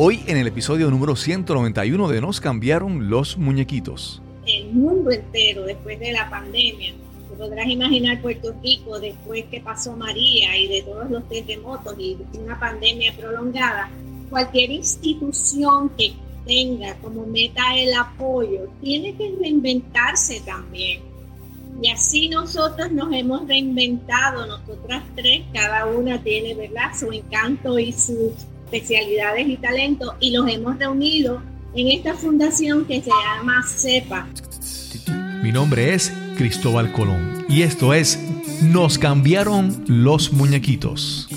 Hoy en el episodio número 191 de Nos cambiaron los muñequitos. El mundo entero después de la pandemia. Te podrás imaginar Puerto Rico después que pasó María y de todos los terremotos y una pandemia prolongada. Cualquier institución que tenga como meta el apoyo tiene que reinventarse también. Y así nosotros nos hemos reinventado, nosotras tres, cada una tiene, ¿verdad?, su encanto y sus especialidades y talentos y los hemos reunido en esta fundación que se llama CEPA. Mi nombre es Cristóbal Colón y esto es Nos cambiaron los muñequitos.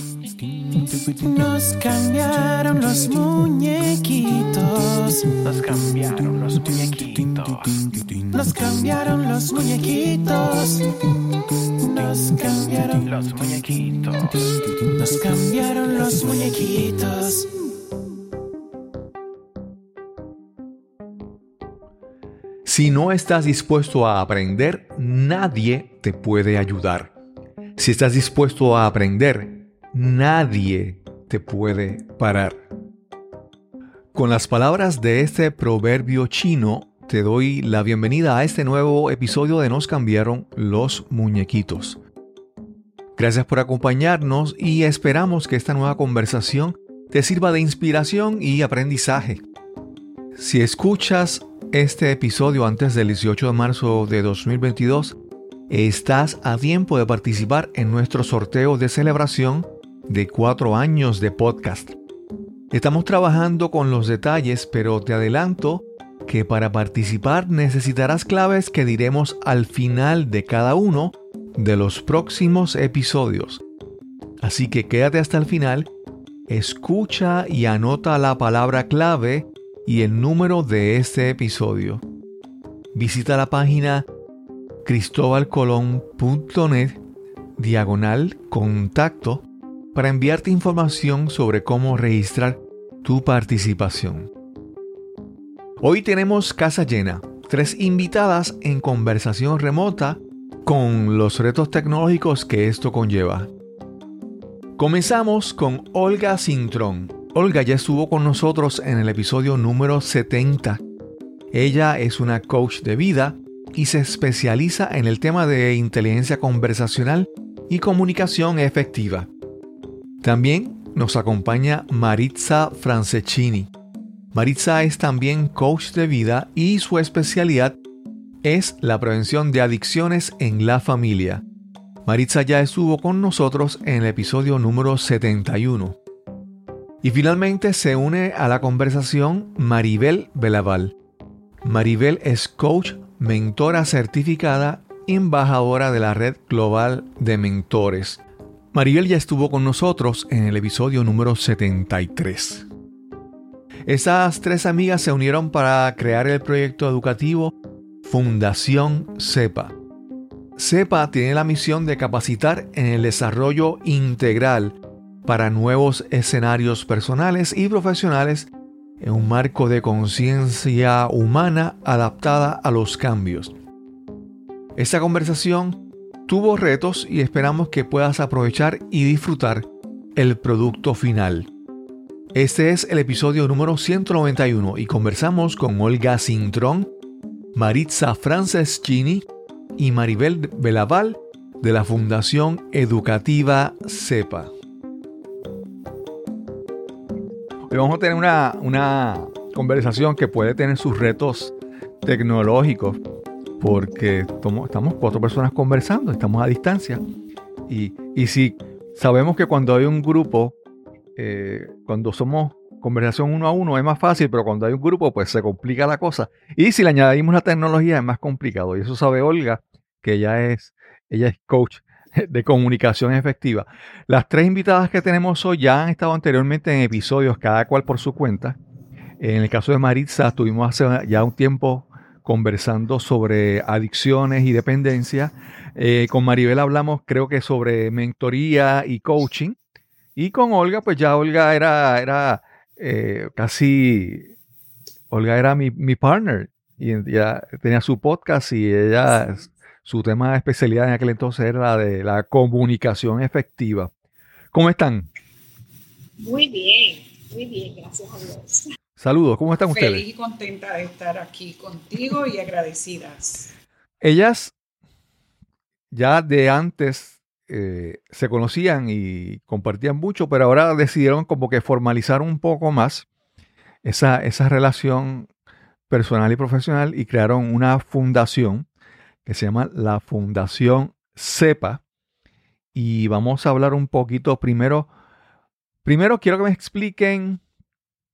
Nos cambiaron los muñequitos. Nos cambiaron los muñequitos. Nos cambiaron los muñequitos. Nos cambiaron los muñequitos. Nos cambiaron los muñequitos. Si no estás dispuesto a aprender, nadie te puede ayudar. Si estás dispuesto a aprender, nadie te puede parar. Con las palabras de este proverbio chino, te doy la bienvenida a este nuevo episodio de Nos cambiaron los muñequitos. Gracias por acompañarnos y esperamos que esta nueva conversación te sirva de inspiración y aprendizaje. Si escuchas este episodio antes del 18 de marzo de 2022, estás a tiempo de participar en nuestro sorteo de celebración de cuatro años de podcast. Estamos trabajando con los detalles, pero te adelanto que para participar necesitarás claves que diremos al final de cada uno de los próximos episodios. Así que quédate hasta el final, escucha y anota la palabra clave y el número de este episodio. Visita la página cristobalcolón.net diagonal contacto para enviarte información sobre cómo registrar tu participación. Hoy tenemos casa llena, tres invitadas en conversación remota con los retos tecnológicos que esto conlleva. Comenzamos con Olga Cintrón. Olga ya estuvo con nosotros en el episodio número 70. Ella es una coach de vida y se especializa en el tema de inteligencia conversacional y comunicación efectiva. También nos acompaña Maritza Francescini. Maritza es también coach de vida y su especialidad es la prevención de adicciones en la familia. Maritza ya estuvo con nosotros en el episodio número 71. Y finalmente se une a la conversación Maribel Belaval. Maribel es coach, mentora certificada, embajadora de la red global de mentores. Maribel ya estuvo con nosotros en el episodio número 73. Esas tres amigas se unieron para crear el proyecto educativo Fundación CEPA. CEPA tiene la misión de capacitar en el desarrollo integral para nuevos escenarios personales y profesionales en un marco de conciencia humana adaptada a los cambios. Esta conversación tuvo retos y esperamos que puedas aprovechar y disfrutar el producto final. Este es el episodio número 191 y conversamos con Olga Cintrón, Maritza Franceschini y Maribel Belaval de la Fundación Educativa CEPA. Hoy vamos a tener una, una conversación que puede tener sus retos tecnológicos porque estamos cuatro personas conversando, estamos a distancia. Y, si sabemos que cuando hay un grupo, eh, cuando somos conversación uno a uno es más fácil, pero cuando hay un grupo, pues se complica la cosa. Y si le añadimos la tecnología es más complicado. Y eso sabe Olga, que ella es, ella es coach de comunicación efectiva. Las tres invitadas que tenemos hoy ya han estado anteriormente en episodios, cada cual por su cuenta. En el caso de Maritza, estuvimos hace ya un tiempo conversando sobre adicciones y dependencia. Eh, con Maribel hablamos creo que sobre mentoría y coaching. Y con Olga, pues ya Olga era, era eh, casi, Olga era mi, mi, partner y ya tenía su podcast y ella, su tema de especialidad en aquel entonces era la de la comunicación efectiva. ¿Cómo están? Muy bien. Muy bien, gracias a Dios. Saludos, ¿cómo están ustedes? Feliz y contenta de estar aquí contigo y agradecidas. Ellas ya de antes eh, se conocían y compartían mucho, pero ahora decidieron como que formalizar un poco más esa, esa relación personal y profesional y crearon una fundación que se llama la Fundación CEPA. Y vamos a hablar un poquito primero. Primero quiero que me expliquen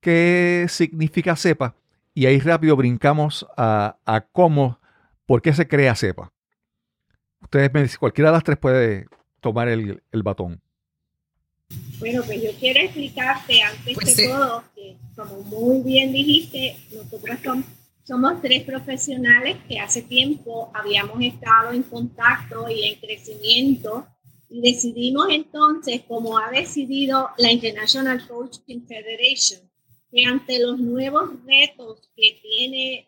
qué significa CEPA y ahí rápido brincamos a, a cómo, por qué se crea CEPA. Ustedes me dicen, cualquiera de las tres puede tomar el, el batón. Bueno, pues yo quiero explicarte antes Pues de sí. todo que, como muy bien dijiste, nosotros som- somos tres profesionales que hace tiempo habíamos estado en contacto y en crecimiento y decidimos entonces, como ha decidido la International Coaching Federation, que ante los nuevos retos que tiene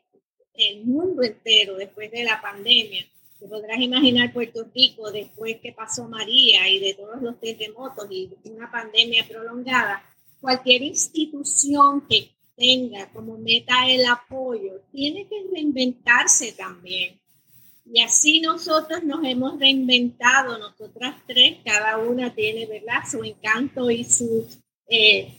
el mundo entero después de la pandemia, te podrás imaginar Puerto Rico después que pasó María y de todos los terremotos y una pandemia prolongada, cualquier institución que tenga como meta el apoyo tiene que reinventarse también. Y así nosotros nos hemos reinventado, nosotras tres, cada una tiene, ¿verdad?, su encanto y sus, eh,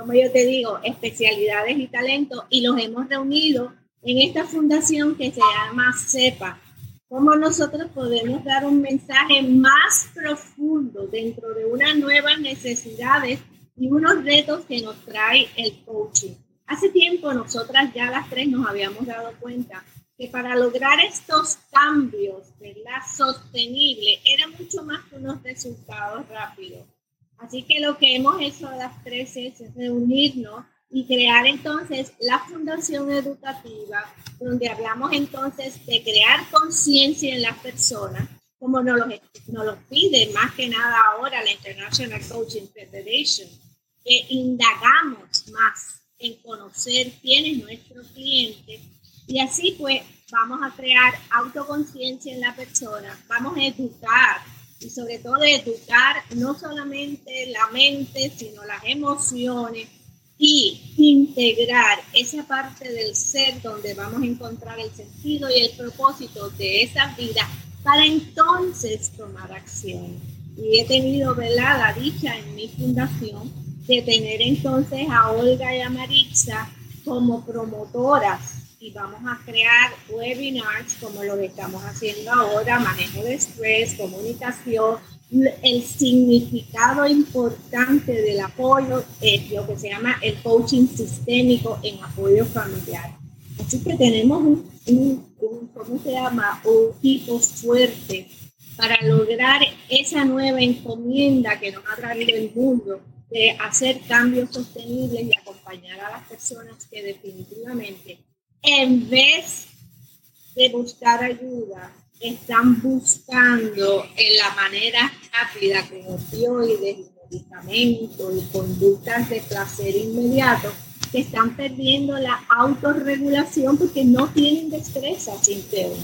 como yo te digo, especialidades y talentos, y los hemos reunido en esta fundación que se llama CEPA, cómo nosotros podemos dar un mensaje más profundo dentro de unas nuevas necesidades y unos retos que nos trae el coaching. Hace tiempo nosotras ya las tres nos habíamos dado cuenta que para lograr estos cambios, ¿verdad? Sostenibles, era mucho más que unos resultados rápidos. Así que lo que hemos hecho las tres es reunirnos y crear entonces la Fundación Educativa, donde hablamos entonces de crear conciencia en las personas, como nos lo, nos lo pide más que nada ahora la International Coaching Federation, que indagamos más en conocer quién es nuestro cliente. Y así pues vamos a crear autoconciencia en la persona, vamos a educar y sobre todo educar no solamente la mente, sino las emociones y integrar esa parte del ser donde vamos a encontrar el sentido y el propósito de esa vida para entonces tomar acción. Y he tenido, ¿verdad?, la dicha en mi fundación de tener entonces a Olga y a Maritza como promotoras y vamos a crear webinars como lo que estamos haciendo ahora, manejo de estrés, comunicación, el significado importante del apoyo, eh, lo que se llama el coaching sistémico en apoyo familiar. Así que tenemos un, un, un ¿cómo se llama? Un equipo fuerte para lograr esa nueva encomienda que nos ha traído el mundo de hacer cambios sostenibles y acompañar a las personas que definitivamente, en vez de buscar ayuda, están buscando en la manera rápida con opioides y medicamentos y conductas de placer inmediato que están perdiendo la autorregulación porque no tienen destrezas internas.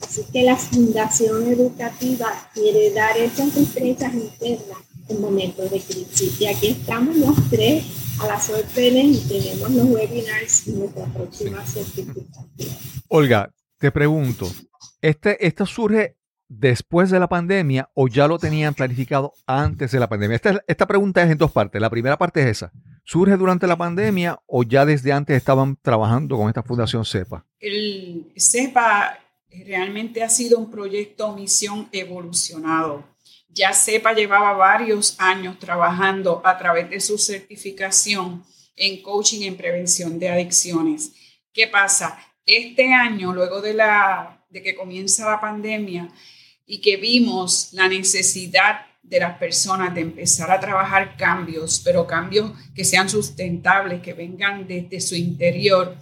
Así que la Fundación Educativa quiere dar esas destrezas internas en momentos de crisis. Y aquí estamos los tres a las órdenes y tenemos los webinars y nuestra próxima certificación. Olga, te pregunto, ¿este, ¿esto surge después de la pandemia o ya lo tenían planificado antes de la pandemia? Esta, esta pregunta es en dos partes. La primera parte es esa. ¿Surge durante la pandemia o ya desde antes estaban trabajando con esta fundación CEPA? El CEPA realmente ha sido un proyecto misión evolucionado. Ya CEPA llevaba varios años trabajando a través de su certificación en coaching en prevención de adicciones. ¿Qué pasa? Este año, luego de, la, de que comienza la pandemia y que vimos la necesidad de las personas de empezar a trabajar cambios, pero cambios que sean sustentables, que vengan desde su interior,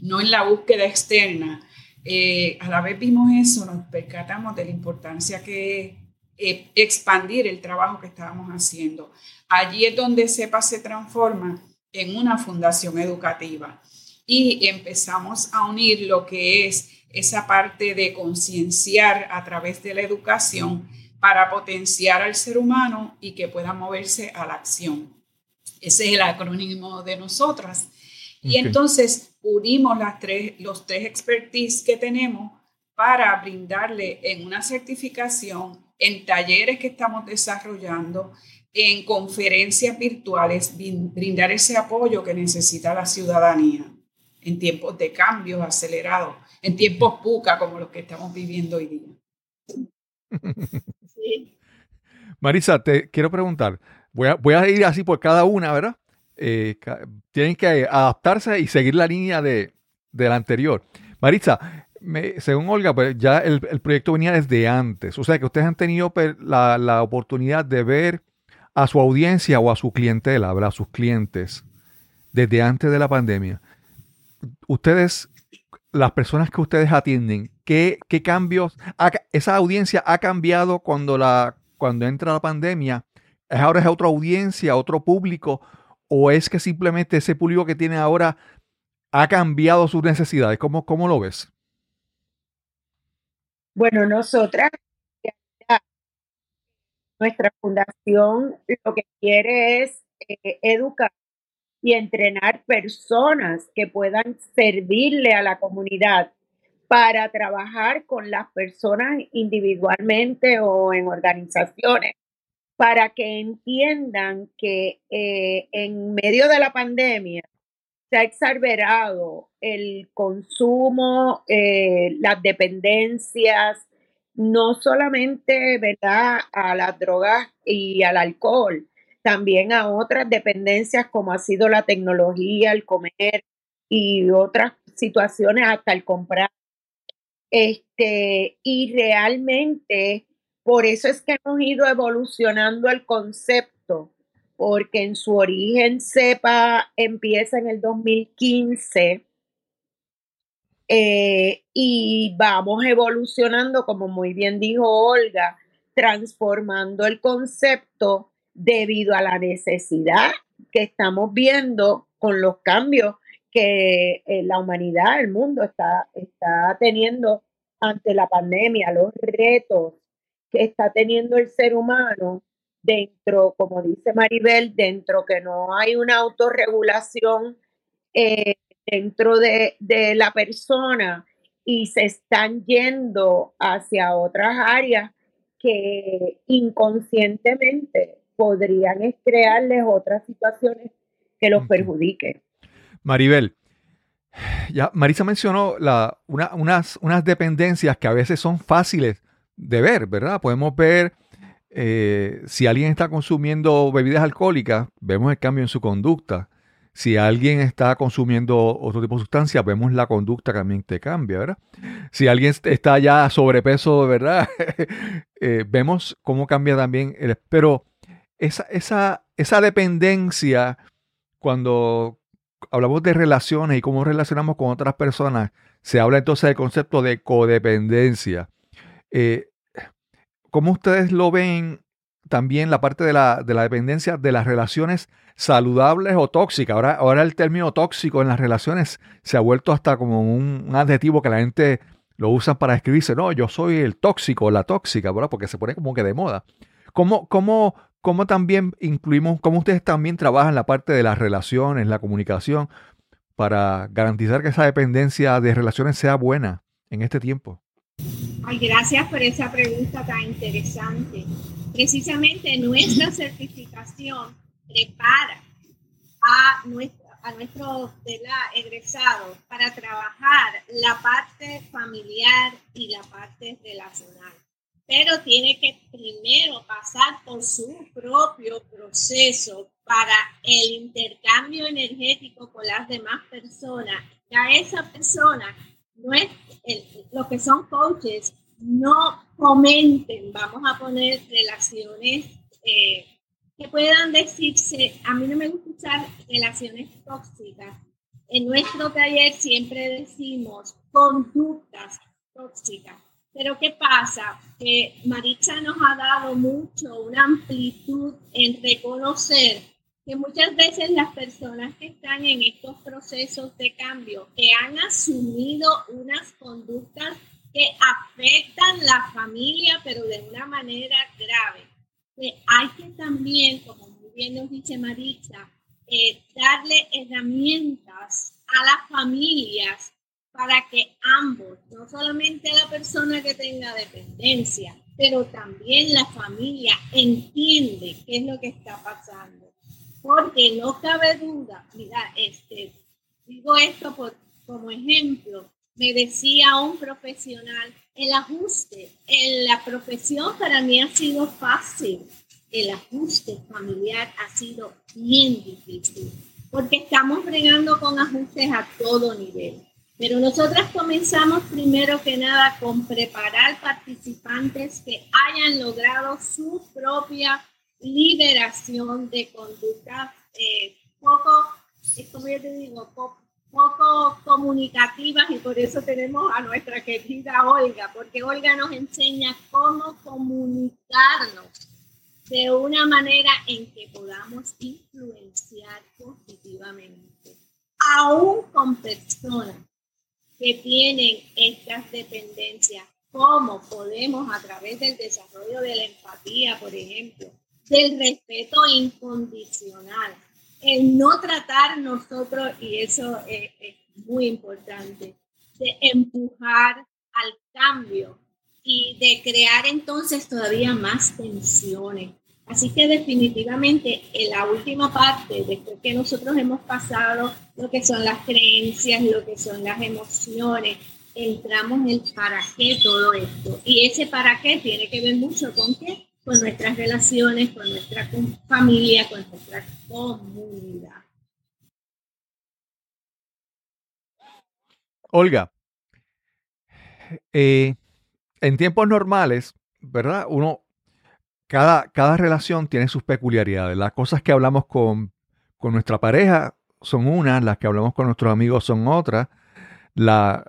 no en la búsqueda externa. Eh, a la vez vimos eso, nos percatamos de la importancia que eh, expandir el trabajo que estábamos haciendo. Allí es donde CEPA se transforma en una fundación educativa y empezamos a unir lo que es esa parte de concienciar a través de la educación para potenciar al ser humano y que pueda moverse a la acción. Ese es el acrónimo de nosotras. Y entonces unimos las tres, los tres expertise que tenemos para brindarle en una certificación, en talleres que estamos desarrollando, en conferencias virtuales, brindar ese apoyo que necesita la ciudadanía en tiempos de cambios acelerados, en tiempos puca como los que estamos viviendo hoy día. Marisa, te quiero preguntar, voy a, ir así por cada una, ¿verdad? Eh, tienen que adaptarse y seguir la línea de, de la anterior. Marisa, según Olga, pues ya el, proyecto venía desde antes. O sea que ustedes han tenido la, la, oportunidad de ver a su audiencia o a su clientela, a sus clientes, desde antes de la pandemia. Ustedes, las personas que ustedes atienden, ¿qué, qué cambios? esa audiencia ha cambiado cuando, la, cuando entra la pandemia. ¿Es ahora es otra audiencia, otro público? ¿O es que simplemente ese público que tiene ahora ha cambiado sus necesidades? ¿Cómo, cómo lo ves? Bueno, nosotras nuestra fundación lo que quiere es eh, educar y entrenar personas que puedan servirle a la comunidad para trabajar con las personas individualmente o en organizaciones, para que entiendan que eh, en medio de la pandemia se ha exacerbado el consumo, eh, las dependencias, no solamente, ¿verdad?, a las drogas y al alcohol, también a otras dependencias como ha sido la tecnología, el comer y otras situaciones hasta el comprar. Este, y realmente por eso es que hemos ido evolucionando el concepto, porque en su origen CEPA empieza en el 2015 eh, y vamos evolucionando, como muy bien dijo Olga, transformando el concepto debido a la necesidad que estamos viendo con los cambios que eh, la humanidad, el mundo está, está teniendo ante la pandemia, los retos que está teniendo el ser humano dentro, como dice Maribel, dentro que no hay una autorregulación eh, dentro de, la persona y se están yendo hacia otras áreas que inconscientemente podrían crearles otras situaciones que los perjudiquen. Maribel, ya Marisa mencionó la, unas, unas dependencias que a veces son fáciles de ver, ¿verdad? Podemos ver eh, si alguien está consumiendo bebidas alcohólicas, vemos el cambio en su conducta. Si alguien está consumiendo otro tipo de sustancia, vemos la conducta también te cambia, ¿verdad? Si alguien está ya sobrepeso, ¿verdad? Eh, vemos cómo cambia también. El, pero esa, esa, esa dependencia, cuando hablamos de relaciones y cómo relacionamos con otras personas, se habla entonces del concepto de codependencia. Eh, ¿Cómo ustedes lo ven también la parte de la, de la dependencia de las relaciones saludables o tóxicas. Ahora, ahora el término tóxico en las relaciones se ha vuelto hasta como un, adjetivo que la gente lo usa para describirse. No, yo soy el tóxico, la tóxica, ¿verdad? Porque se pone como que de moda. ¿Cómo, cómo, cómo también incluimos, cómo ustedes también trabajan la parte de las relaciones, la comunicación, para garantizar que esa dependencia de relaciones sea buena en este tiempo? Gracias por esa pregunta tan interesante. Precisamente nuestra certificación prepara a, nuestro, a nuestros egresados para trabajar la parte familiar y la parte relacional. Pero tiene que primero pasar por su propio proceso para el intercambio energético con las demás personas. Ya esa persona, no es, los que son coaches, no comenten, vamos a poner relaciones eh, que puedan decirse, a mí no me gusta usar relaciones tóxicas. En nuestro taller siempre decimos conductas tóxicas. Pero ¿qué pasa? Que Maritza nos ha dado mucho, una amplitud en reconocer que muchas veces las personas que están en estos procesos de cambio, que han asumido unas conductas que afectan la familia, pero de una manera grave, hay que también, como muy bien nos dice Maritza, eh, darle herramientas a las familias para que ambos, no solamente la persona que tenga dependencia, pero también la familia entiende qué es lo que está pasando. Porque no cabe duda, mira, este, digo esto por, como ejemplo, me decía un profesional, el ajuste en la profesión para mí ha sido fácil, el ajuste familiar ha sido bien difícil, porque estamos bregando con ajustes a todo nivel. Pero nosotras comenzamos primero que nada con preparar participantes que hayan logrado su propia liberación de conductas eh, poco, como yo te digo, poco, poco comunicativas y por eso tenemos a nuestra querida Olga, porque Olga nos enseña cómo comunicarnos de una manera en que podamos influenciar positivamente, aún con personas que tienen estas dependencias, cómo podemos a través del desarrollo de la empatía, por ejemplo, del respeto incondicional, el no tratar nosotros, y eso es, muy importante, de empujar al cambio y de crear entonces todavía más tensiones. Así que definitivamente en la última parte, después que nosotros hemos pasado lo que son las creencias, lo que son las emociones, entramos en el para qué todo esto. Y ese para qué tiene que ver mucho con qué? Con nuestras relaciones, con nuestra familia, con nuestra comunidad. Olga, eh, en tiempos normales, ¿verdad? Uno cada, cada relación tiene sus peculiaridades. Las cosas que hablamos con, con nuestra pareja son unas, las que hablamos con nuestros amigos son otras. La,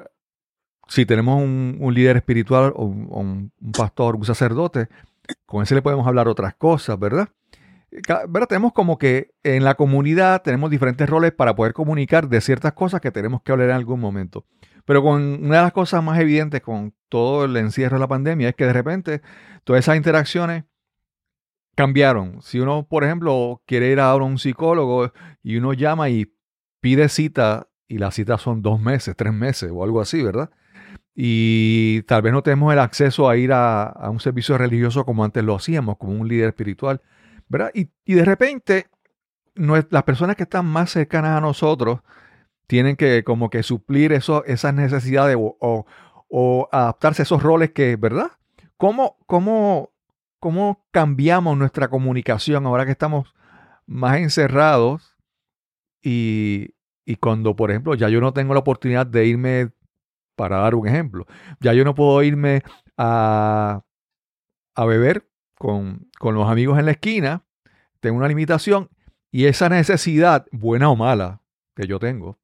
si tenemos un, líder espiritual un, pastor, un sacerdote, con ese le podemos hablar otras cosas, ¿verdad? ¿verdad? Tenemos como que en la comunidad tenemos diferentes roles para poder comunicar de ciertas cosas que tenemos que hablar en algún momento. Pero con una de las cosas más evidentes con todo el encierro de la pandemia es que de repente todas esas interacciones cambiaron. Si uno, por ejemplo, quiere ir a un psicólogo y uno llama y pide cita y las citas son dos meses, tres meses o algo así, ¿verdad? Y tal vez no tenemos el acceso a ir a, un servicio religioso como antes lo hacíamos, como un líder espiritual, ¿verdad? Y, de repente las personas que están más cercanas a nosotros tienen que como que suplir eso, esas necesidades o, o, adaptarse a esos roles que, ¿verdad? ¿Cómo, cómo cómo cambiamos nuestra comunicación ahora que estamos más encerrados y, cuando, por ejemplo, ya yo no tengo la oportunidad de irme, para dar un ejemplo, ya yo no puedo irme a, a beber con, con los amigos en la esquina, tengo una limitación y esa necesidad, buena o mala, que yo tengo,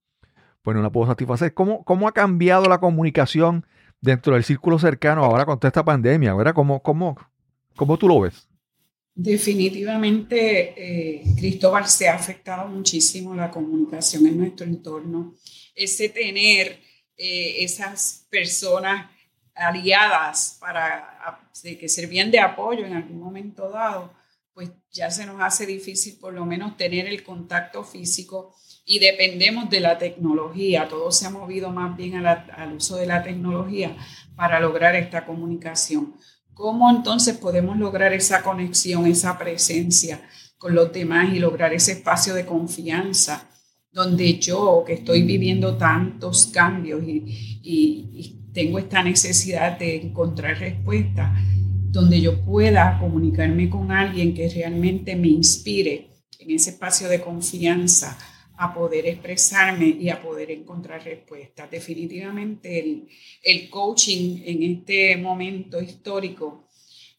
pues no la puedo satisfacer. ¿Cómo, cómo ha cambiado la comunicación dentro del círculo cercano ahora con toda esta pandemia? ¿verdad? ¿Cómo, cómo, ¿Cómo tú lo ves? Definitivamente, eh, Cristóbal, se ha afectado muchísimo la comunicación en nuestro entorno. Ese tener eh, esas personas aliadas para que servían de apoyo en algún momento dado, pues ya se nos hace difícil por lo menos tener el contacto físico y dependemos de la tecnología. Todo se ha movido más bien al uso de la tecnología para lograr esta comunicación. ¿Cómo entonces podemos lograr esa conexión, esa presencia con los demás y lograr ese espacio de confianza donde yo, que estoy viviendo tantos cambios y, tengo esta necesidad de encontrar respuesta, donde yo pueda comunicarme con alguien que realmente me inspire en ese espacio de confianza a poder expresarme y a poder encontrar respuestas. Definitivamente el, el coaching en este momento histórico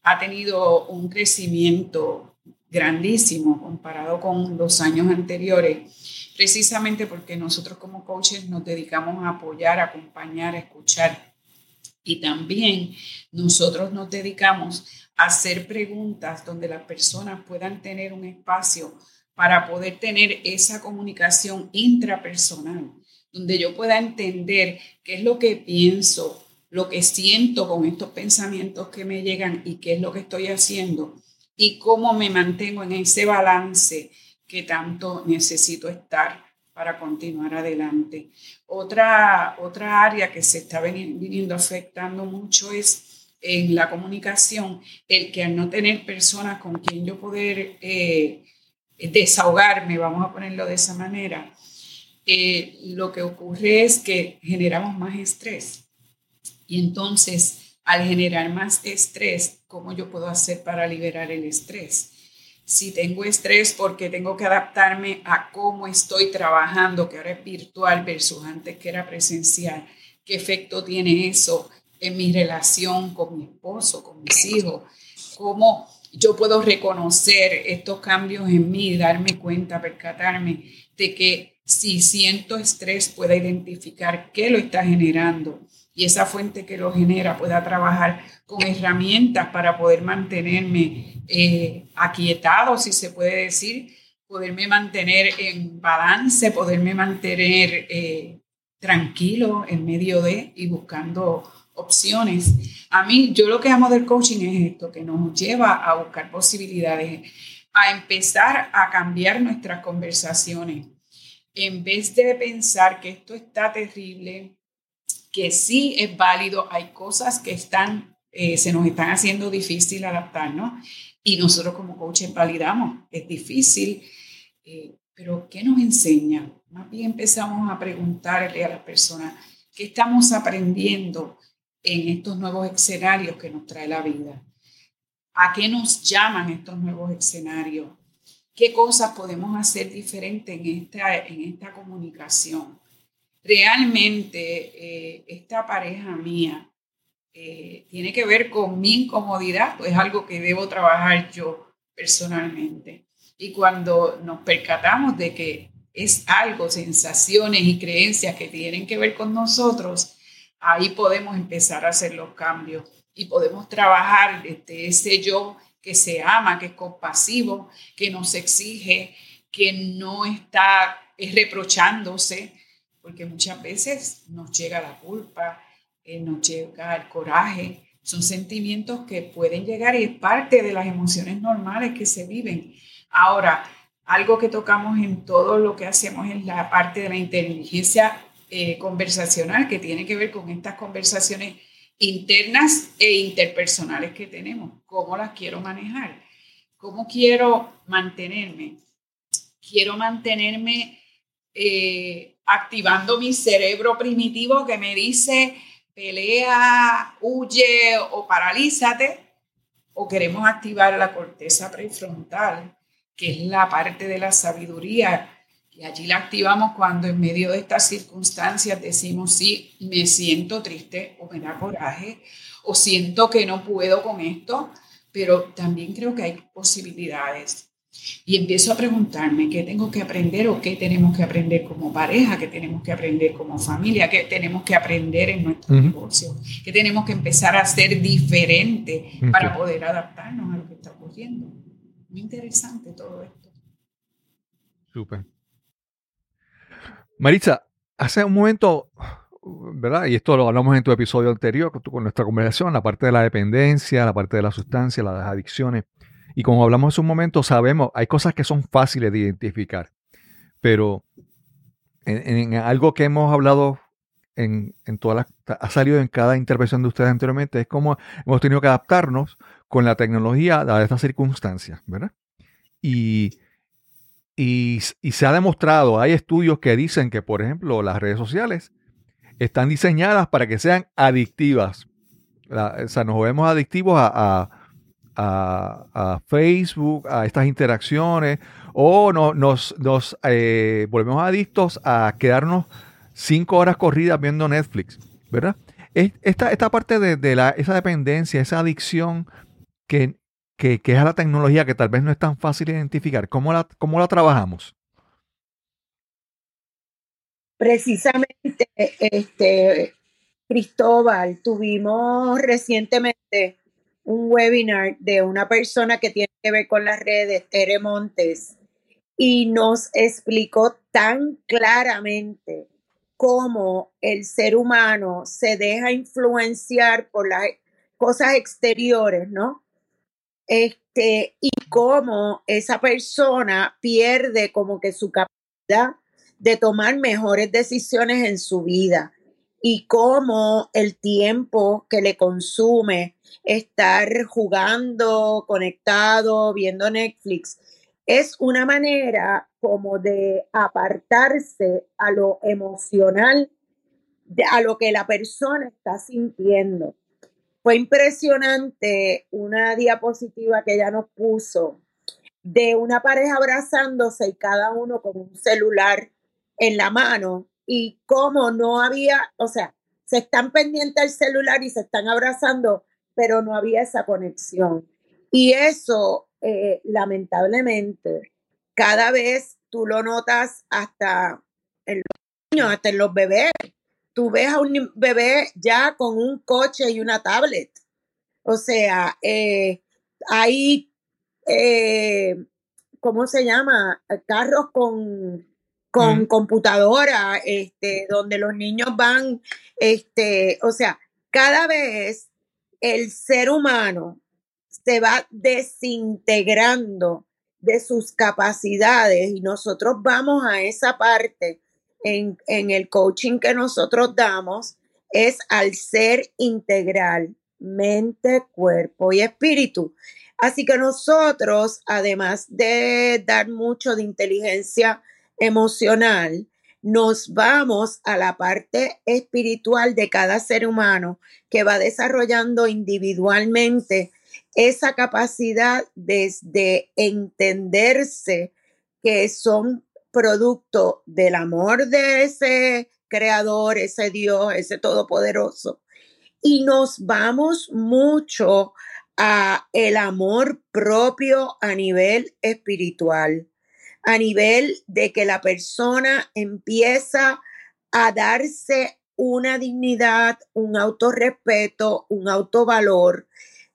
ha tenido un crecimiento grandísimo comparado con los años anteriores, precisamente porque nosotros como coaches nos dedicamos a apoyar, acompañar, escuchar. Y también nosotros nos dedicamos a hacer preguntas donde las personas puedan tener un espacio para poder tener esa comunicación intrapersonal, donde yo pueda entender qué es lo que pienso, lo que siento con estos pensamientos que me llegan y qué es lo que estoy haciendo y cómo me mantengo en ese balance que tanto necesito estar para continuar adelante. Otra, otra área que se está viniendo afectando mucho es en la comunicación, el que al no tener personas con quien yo poder eh, desahogarme, vamos a ponerlo de esa manera, eh, lo que ocurre es que generamos más estrés. Y entonces, al generar más estrés, ¿cómo yo puedo hacer para liberar el estrés? Si tengo estrés porque tengo que adaptarme a cómo estoy trabajando, que ahora es virtual versus antes que era presencial, qué efecto tiene eso en mi relación con mi esposo, con mis hijos, cómo yo puedo reconocer estos cambios en mí, darme cuenta, percatarme de que si siento estrés pueda identificar qué lo está generando y esa fuente que lo genera pueda trabajar con herramientas para poder mantenerme eh, aquietado, si se puede decir, poderme mantener en balance, poderme mantener eh, tranquilo en medio de y buscando opciones. A mí, yo lo que amo del coaching es esto, que nos lleva a buscar posibilidades, a empezar a cambiar nuestras conversaciones. En vez de pensar que esto está terrible, que sí es válido, hay cosas que están, eh, se nos están haciendo difícil adaptarnos y nosotros como coaches validamos, es difícil, eh, pero ¿qué nos enseña? Más bien empezamos a preguntarle a las personas qué estamos aprendiendo en estos nuevos escenarios que nos trae la vida. ¿A qué nos llaman estos nuevos escenarios? ¿Qué cosas podemos hacer diferente en esta, en esta comunicación? Realmente eh, esta pareja mía eh, tiene que ver con mi incomodidad, pues es algo que debo trabajar yo personalmente. Y cuando nos percatamos de que es algo, sensaciones y creencias que tienen que ver con nosotros, ahí podemos empezar a hacer los cambios y podemos trabajar desde ese yo que se ama, que es compasivo, que nos exige, que no está reprochándose, porque muchas veces nos llega la culpa, eh, nos llega el coraje, son sentimientos que pueden llegar y es parte de las emociones normales que se viven. Ahora, algo que tocamos en todo lo que hacemos es la parte de la inteligencia eh, conversacional, que tiene que ver con estas conversaciones internas e interpersonales que tenemos. ¿Cómo las quiero manejar? ¿Cómo quiero mantenerme? Quiero mantenerme eh, activando mi cerebro primitivo que me dice pelea, huye o paralízate, o queremos activar la corteza prefrontal, que es la parte de la sabiduría, y allí la activamos cuando en medio de estas circunstancias decimos, sí, me siento triste o me da coraje, o siento que no puedo con esto, pero también creo que hay posibilidades. Y empiezo a preguntarme qué tengo que aprender o qué tenemos que aprender como pareja, qué tenemos que aprender como familia, qué tenemos que aprender en nuestro negocio, qué tenemos que empezar a hacer diferente para poder adaptarnos a lo que está ocurriendo. Muy interesante todo esto. Súper. Maritza, hace un momento, ¿verdad? Y esto lo hablamos en tu episodio anterior con nuestra conversación, la parte de la dependencia, la parte de la sustancia, las adicciones. Y como hablamos hace un momento, sabemos, hay cosas que son fáciles de identificar, pero en, algo que hemos hablado en, en todas las, ha salido en cada intervención de ustedes anteriormente, es como hemos tenido que adaptarnos con la tecnología a estas circunstancias, ¿verdad? Y, y, se ha demostrado, hay estudios que dicen que, por ejemplo, las redes sociales están diseñadas para que sean adictivas. o sea, nos vemos adictivos a, Facebook, a estas interacciones, o no, nos, nos eh, volvemos adictos a quedarnos cinco horas corridas viendo Netflix, ¿verdad? Esta, esta parte de, la, esa dependencia, esa adicción que, que, es a la tecnología que tal vez no es tan fácil identificar, ¿cómo la, cómo la trabajamos? Precisamente, este, Cristóbal, tuvimos recientemente un webinar de una persona que tiene que ver con las redes, Tere Montes, y nos explicó tan claramente cómo el ser humano se deja influenciar por las cosas exteriores, ¿no? este, y cómo esa persona pierde como que su capacidad de tomar mejores decisiones en su vida y cómo el tiempo que le consume estar jugando, conectado, viendo Netflix, es una manera como de apartarse a lo emocional, a lo que la persona está sintiendo. Fue impresionante una diapositiva que ella nos puso de una pareja abrazándose y cada uno con un celular en la mano y como no había, o sea, se están pendientes del celular y se están abrazando, pero no había esa conexión. Y eso, eh, lamentablemente, cada vez tú lo notas hasta en los niños, hasta en los bebés. Tú ves a un bebé ya con un coche y una tablet. O sea, eh, hay, eh, ¿cómo se llama? Carros con con computadora, este, donde los niños van, este, o sea, cada vez el ser humano se va desintegrando de sus capacidades y nosotros vamos a esa parte en, en el coaching que nosotros damos, es al ser integral, mente, cuerpo y espíritu. Así que nosotros, además de dar mucho de inteligencia emocional, nos vamos a la parte espiritual de cada ser humano que va desarrollando individualmente esa capacidad desde entenderse que son producto del amor de ese creador, ese Dios, ese todopoderoso. Y nos vamos mucho a el amor propio a nivel espiritual a nivel de que la persona empieza a darse una dignidad, un autorrespeto, un autovalor,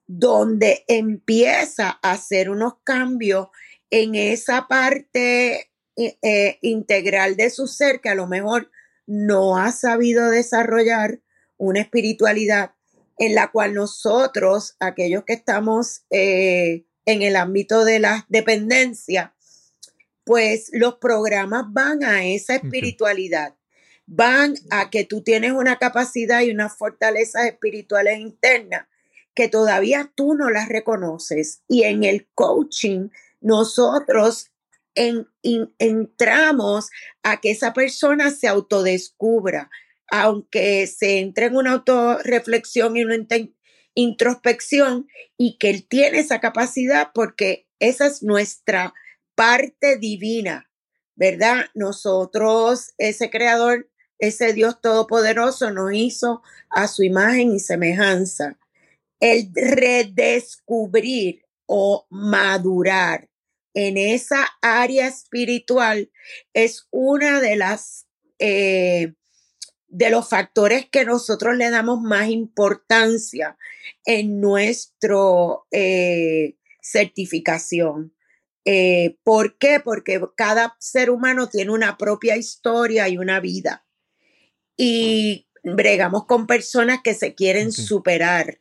donde empieza a hacer unos cambios en esa parte eh, eh, integral de su ser que a lo mejor no ha sabido desarrollar una espiritualidad en la cual nosotros, aquellos que estamos eh, en el ámbito de la dependencia, pues los programas van a esa espiritualidad, van a que tú tienes una capacidad y unas fortalezas espirituales internas que todavía tú no las reconoces. Y en el coaching, nosotros entramos a que esa persona se autodescubra, aunque se entre en una autorreflexión y una introspección, y que él tiene esa capacidad porque esa es nuestra parte divina, ¿verdad? Nosotros, ese creador, ese Dios todopoderoso nos hizo a su imagen y semejanza. El redescubrir o madurar en esa área espiritual es una de las eh, de los factores que nosotros le damos más importancia en nuestra eh, certificación. Eh, ¿Por qué? Porque cada ser humano tiene una propia historia y una vida. Y bregamos con personas que se quieren superar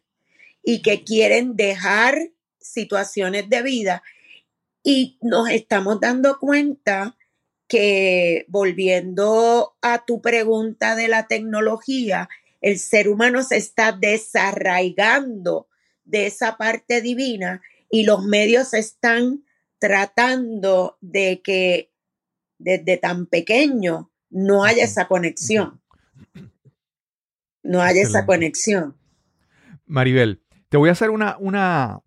y que quieren dejar situaciones de vida. Y nos estamos dando cuenta que volviendo a tu pregunta de la tecnología, el ser humano se está desarraigando de esa parte divina y los medios están tratando de que desde tan pequeño no haya esa conexión. No haya esa conexión. Maribel, te voy a hacer una, una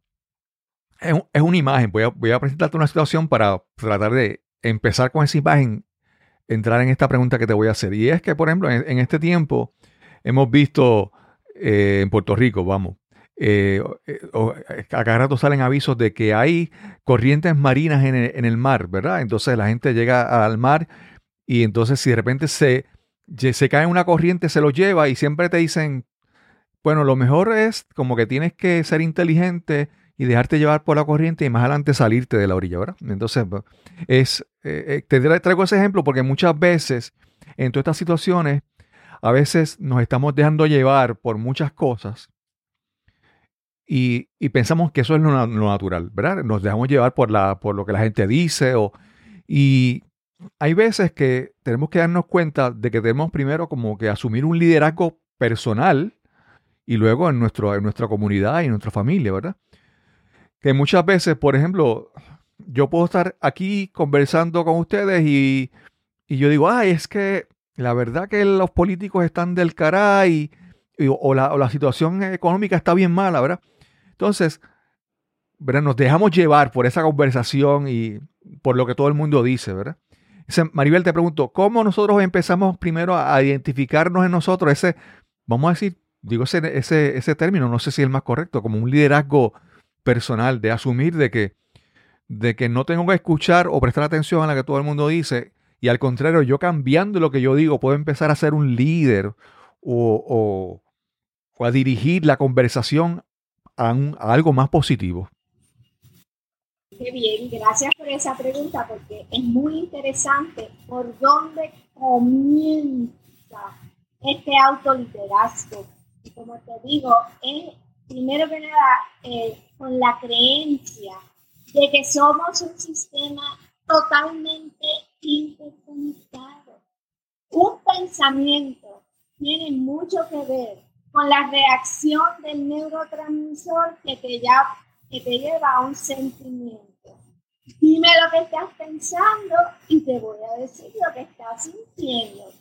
es, una imagen, voy a, voy a presentarte una situación para tratar de empezar con esa imagen, entrar en esta pregunta que te voy a hacer. Y es que, por ejemplo, en, este tiempo hemos visto eh, en Puerto Rico, vamos, eh, eh, eh, a cada rato salen avisos de que hay corrientes marinas en el, mar, ¿verdad? Entonces la gente llega al mar y entonces si de repente se, se cae una corriente, se lo lleva y siempre te dicen, bueno, lo mejor es como que tienes que ser inteligente y dejarte llevar por la corriente y más adelante salirte de la orilla, ¿verdad? Entonces, es, te traigo ese ejemplo porque muchas veces en todas estas situaciones, a veces nos estamos dejando llevar por muchas cosas y, y pensamos que eso es lo, lo natural, ¿verdad? Nos dejamos llevar por, la, por lo que la gente dice o, y hay veces que tenemos que darnos cuenta de que tenemos primero como que asumir un liderazgo personal y luego en, nuestro, en nuestra comunidad y en nuestra familia, ¿verdad? Que muchas veces, por ejemplo, yo puedo estar aquí conversando con ustedes y, y yo digo, ay, es que la verdad que los políticos están del caray y- o, la, o la situación económica está bien mala, ¿verdad? Entonces, ¿verdad? Nos dejamos llevar por esa conversación y por lo que todo el mundo dice, ¿verdad? Maribel, te pregunto, ¿cómo nosotros empezamos primero a, identificarnos en nosotros ese, vamos a decir, digo ese, ese, ese término, no sé si es el más correcto, como un liderazgo personal, de asumir de que, de que no tengo que escuchar o prestar atención a lo que todo el mundo dice y al contrario, yo cambiando lo que yo digo, puedo empezar a ser un líder o, o- o a dirigir la conversación a, un- a algo más positivo. Qué bien, gracias por esa pregunta porque es muy interesante por dónde comienza este autoliderazgo. Y como te digo, es primero que nada eh, con la creencia de que somos un sistema totalmente interconectado. Un pensamiento tiene mucho que ver con la reacción del neurotransmisor que te, ya, que te lleva a un sentimiento. Dime lo que estás pensando y te voy a decir lo que estás sintiendo.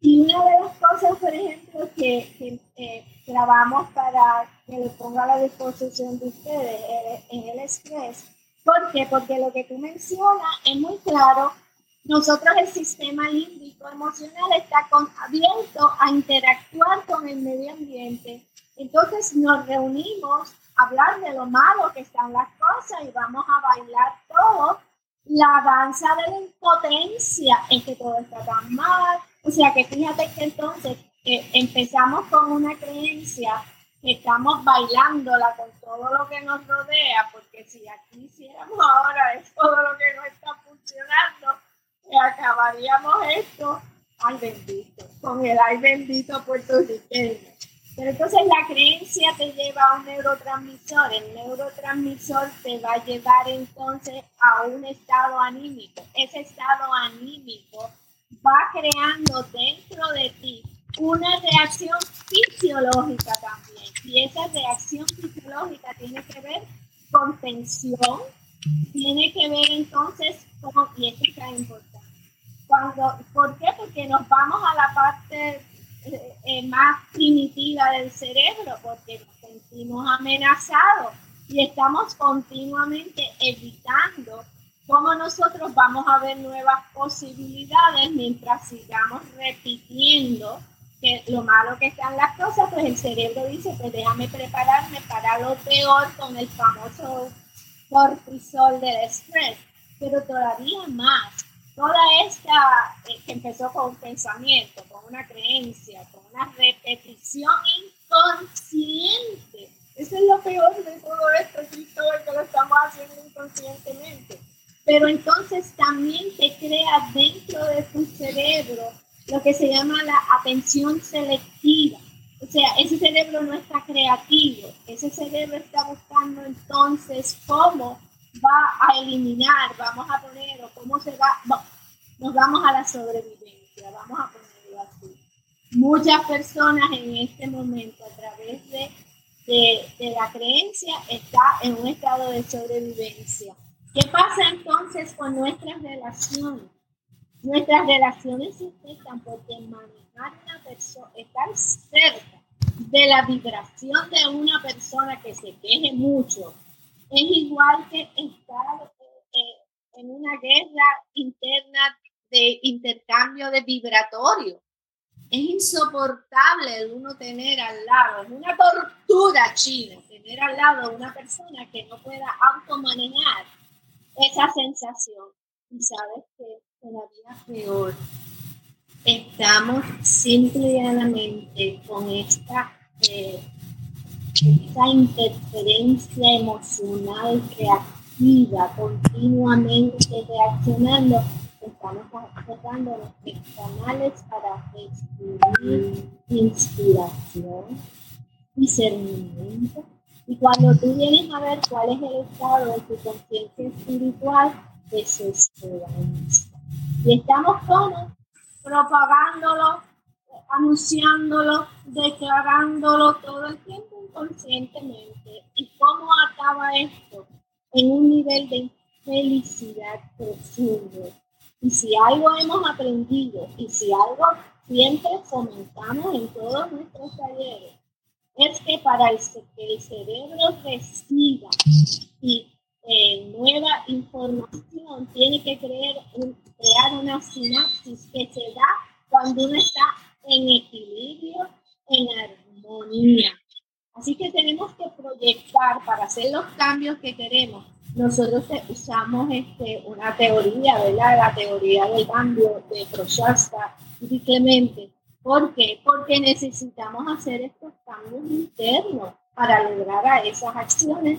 Y una de las cosas, por ejemplo, que, que eh, grabamos para que lo ponga a la disposición de ustedes eh, en el estrés, ¿por qué? Porque lo que tú mencionas es muy claro. Nosotros el sistema límbico emocional está con, abierto a interactuar con el medio ambiente. Entonces nos reunimos a hablar de lo malo que están las cosas y vamos a bailar todo. La danza de la impotencia es que todo está tan mal. O sea que fíjate que entonces eh, empezamos con una creencia que estamos bailándola con todo lo que nos rodea, porque si aquí hiciéramos ahora es todo lo que no está funcionando, eh, acabaríamos esto, ay bendito, con el ay bendito puertorriqueño. Pero entonces la creencia te lleva a un neurotransmisor, el neurotransmisor te va a llevar entonces a un estado anímico. Ese estado anímico va creando dentro de ti una reacción fisiológica también. Y esa reacción fisiológica tiene que ver con tensión, tiene que ver entonces con, y esto es tan importante, cuando, ¿por qué? Porque nos vamos a la parte eh, eh, más primitiva del cerebro, porque nos sentimos amenazados y estamos continuamente evitando cómo nosotros vamos a ver nuevas posibilidades mientras sigamos repitiendo que lo malo que están las cosas, pues el cerebro dice, pues déjame prepararme para lo peor con el famoso cortisol del estrés, pero todavía más. Toda esta, eh, que empezó con un pensamiento, con una creencia, con una repetición inconsciente. Eso es lo peor de todo esto, Cristóbal, que lo estamos haciendo inconscientemente. Pero entonces también te crea dentro de tu cerebro lo que se llama la atención selectiva. O sea, ese cerebro no está creativo, ese cerebro está buscando entonces cómo va a eliminar, vamos a poner, o cómo se va, no, nos vamos a la sobrevivencia, vamos a ponerlo así. Muchas personas en este momento a través de, de, de la creencia está en un estado de sobrevivencia. ¿Qué pasa entonces con nuestras relaciones? Nuestras relaciones se afectan porque manejar una persona, estar cerca de la vibración de una persona que se queje mucho, es igual que estar eh, eh, en una guerra interna de intercambio de vibratorio. Es insoportable uno tener al lado, es una tortura china tener al lado una persona que no pueda automanejar esa sensación. Y sabes que todavía peor, estamos simplemente con esta, eh, esta interferencia emocional reactiva, continuamente reaccionando, estamos cerrando nuestros canales para recibir inspiración, discernimiento, Y cuando tú vienes a ver cuál es el estado de tu conciencia espiritual, desesperanza. Y estamos como propagándolo, anunciándolo, declarándolo todo el tiempo inconscientemente. ¿Y cómo acaba esto? En un nivel de felicidad profundo. Y si algo hemos aprendido y si algo siempre fomentamos en todos nuestros talleres, es que para que el cerebro reciba y eh, nueva información tiene que creer, crear una sinapsis que se da cuando uno está en equilibrio, en armonía. Así que tenemos que proyectar para hacer los cambios que queremos. Nosotros usamos este, una teoría, ¿verdad? La teoría del cambio de Prochaska y Clemente. ¿Por qué? Porque necesitamos hacer estos cambios internos para lograr a esas acciones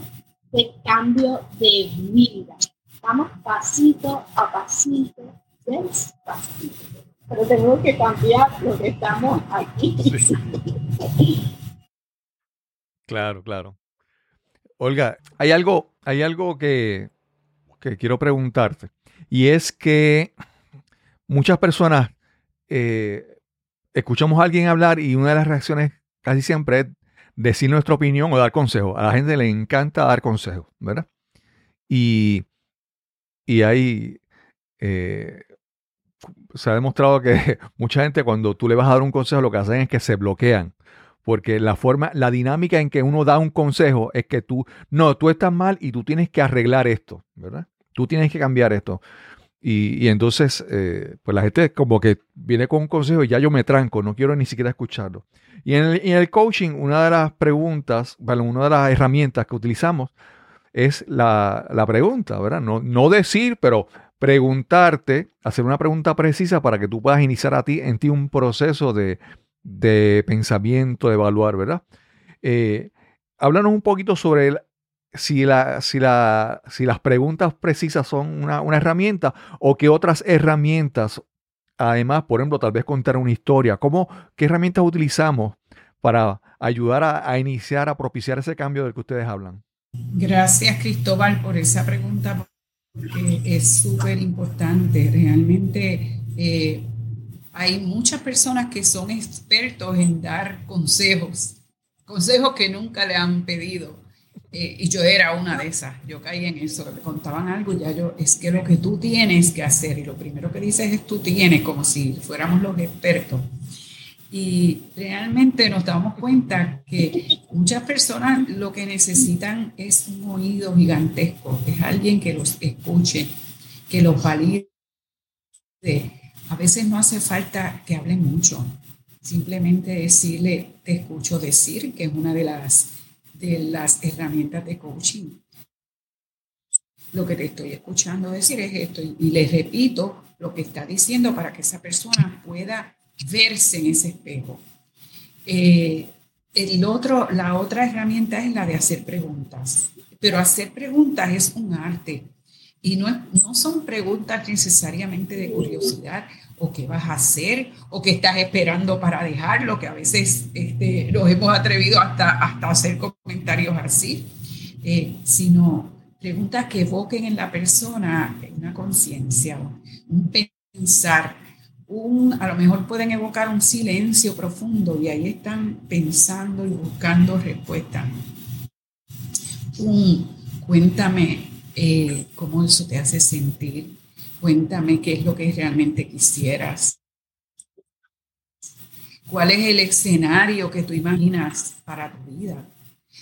de cambio de vida. Vamos pasito a pasito, despacito pero tenemos que cambiar lo que estamos aquí. Claro, claro. Olga, hay algo, hay algo que, que quiero preguntarte. Y es que muchas personas eh, escuchamos a alguien hablar y una de las reacciones casi siempre es decir nuestra opinión o dar consejos. A la gente le encanta dar consejos, ¿verdad? Y, y hay, eh, se ha demostrado que mucha gente cuando tú le vas a dar un consejo lo que hacen es que se bloquean. Porque la forma, la dinámica en que uno da un consejo es que tú, no, tú estás mal y tú tienes que arreglar esto, ¿verdad? Tú tienes que cambiar esto. Y, entonces, eh, pues la gente como que viene con un consejo y ya yo me tranco, no quiero ni siquiera escucharlo. Y en el, coaching, una de las preguntas, bueno, una de las herramientas que utilizamos es la, la pregunta, ¿verdad? No, no decir, pero preguntarte, hacer una pregunta precisa para que tú puedas iniciar a ti, en ti un proceso de, pensamiento, de evaluar, ¿verdad? Eh, un poquito sobre si, si, si las preguntas precisas son una, herramienta o qué otras herramientas, además, por ejemplo, tal vez contar una historia, ¿cómo, ¿qué herramientas utilizamos para ayudar a, iniciar, a propiciar ese cambio del que ustedes hablan? Gracias, Cristóbal, por esa pregunta es súper importante. Realmente eh, hay muchas personas que son expertos en dar consejos, consejos que nunca le han pedido. Eh, y yo era una de esas, yo caí en eso, me contaban algo, ya yo, es que lo que tú tienes que hacer, y lo primero que dices es tú tienes, como si fuéramos los expertos. Y realmente nos damos cuenta que muchas personas lo que necesitan es un oído gigantesco, es alguien que los escuche, que los valide. A veces no hace falta que hablen mucho, simplemente decirle, te escucho decir, que es una de las, de las herramientas de coaching. Lo que te estoy escuchando decir es esto y les repito lo que está diciendo para que esa persona pueda verse en ese espejo. Eh, el otro, la otra herramienta es la de hacer preguntas, pero hacer preguntas es un arte y no, no son preguntas necesariamente de curiosidad o qué vas a hacer o qué estás esperando para dejarlo, que a veces este, nos hemos atrevido hasta, hasta hacer comentarios así, eh, sino preguntas que evoquen en la persona una conciencia, un pensar, a lo mejor pueden evocar un silencio profundo y ahí están pensando y buscando respuestas. cuéntame eh, cómo eso te hace sentir, cuéntame qué es lo que realmente quisieras. ¿Cuál es el escenario que tú imaginas para tu vida?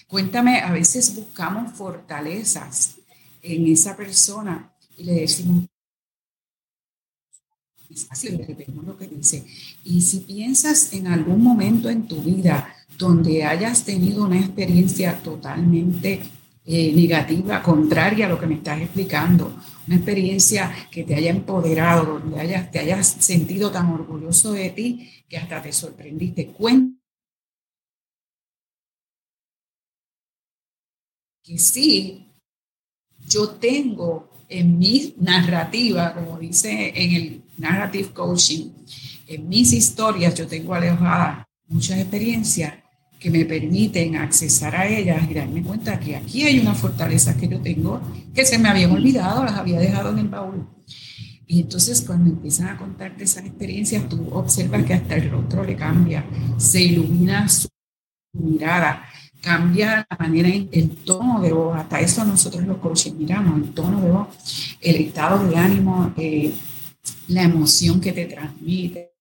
Cuéntame, a veces buscamos fortalezas en esa persona y le decimos, así repetimos lo que dice. Y si piensas en algún momento en tu vida donde hayas tenido una experiencia totalmente eh, negativa, contraria a lo que me estás explicando, una experiencia que te haya empoderado, donde hayas, te hayas sentido tan orgulloso de ti que hasta te sorprendiste. Cuenta que sí, yo tengo en mi narrativa, como dice en el narrative coaching, en mis historias yo tengo alejada muchas experiencias que me permiten accesar a ellas y darme cuenta que aquí hay unas fortalezas que yo tengo que se me habían olvidado, las había dejado en el baúl. Y entonces cuando empiezan a contarte esas experiencias, tú observas que hasta el rostro le cambia, se ilumina su mirada, cambia la manera, el tono de voz, hasta eso nosotros los coaches miramos, el tono de voz, el estado de ánimo, eh, la emoción que te transmite.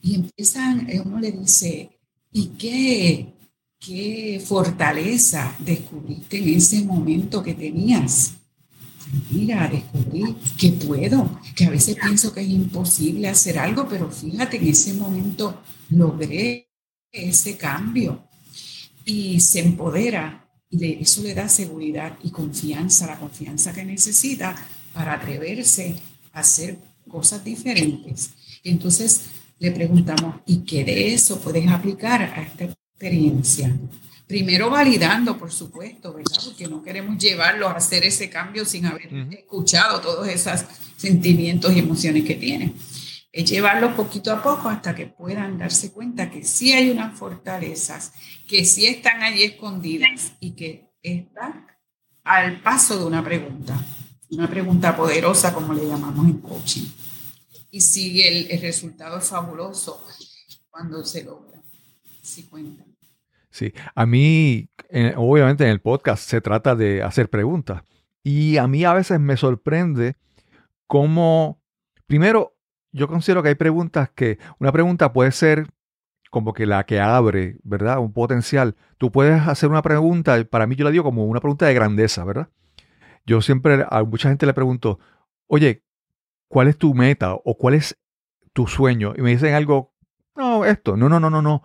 Y empiezan, eh, uno le dice, ¿y qué, qué fortaleza descubriste en ese momento que tenías? Mira, descubrí que puedo, que a veces pienso que es imposible hacer algo, pero fíjate, en ese momento logré ese cambio y se empodera y eso le da seguridad y confianza, la confianza que necesita para atreverse a hacer cosas diferentes. Entonces le preguntamos, ¿y qué de eso puedes aplicar a esta experiencia? Primero validando, por supuesto, ¿verdad? Porque no queremos llevarlos a hacer ese cambio sin haber escuchado todos esos sentimientos y emociones que tienen es llevarlo poquito a poco hasta que puedan darse cuenta que sí hay unas fortalezas, que sí están allí escondidas y que están al paso de una pregunta, una pregunta poderosa como le llamamos en coaching. Y si el, el resultado es fabuloso cuando se logra, si cuenta. Sí, a mí, obviamente en el podcast se trata de hacer preguntas. Y a mí a veces me sorprende cómo, primero, yo considero que hay preguntas que, una pregunta puede ser como que la que abre, ¿verdad? Un potencial. Tú puedes hacer una pregunta, para mí yo la digo como una pregunta de grandeza, ¿verdad? Yo siempre a mucha gente le pregunto, oye, ¿cuál es tu meta o cuál es tu sueño? Y me dicen algo, no, esto, no, no, no, no, no.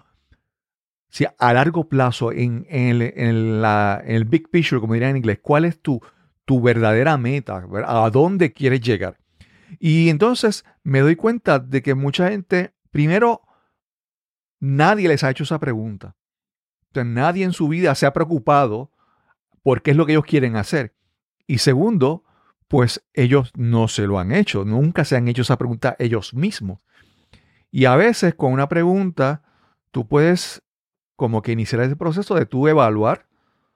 Si a largo plazo, en, en, el, en, la, el big picture, como dirían en inglés, ¿cuál es tu, tu verdadera meta? ¿A dónde quieres llegar? Y entonces me doy cuenta de que mucha gente, primero, nadie les ha hecho esa pregunta. nadie en su vida se ha preocupado por qué es lo que ellos quieren hacer. Y segundo, pues ellos no se lo han hecho, nunca se han hecho esa pregunta ellos mismos. Y a veces con una pregunta, tú puedes como que iniciar ese proceso de tú evaluar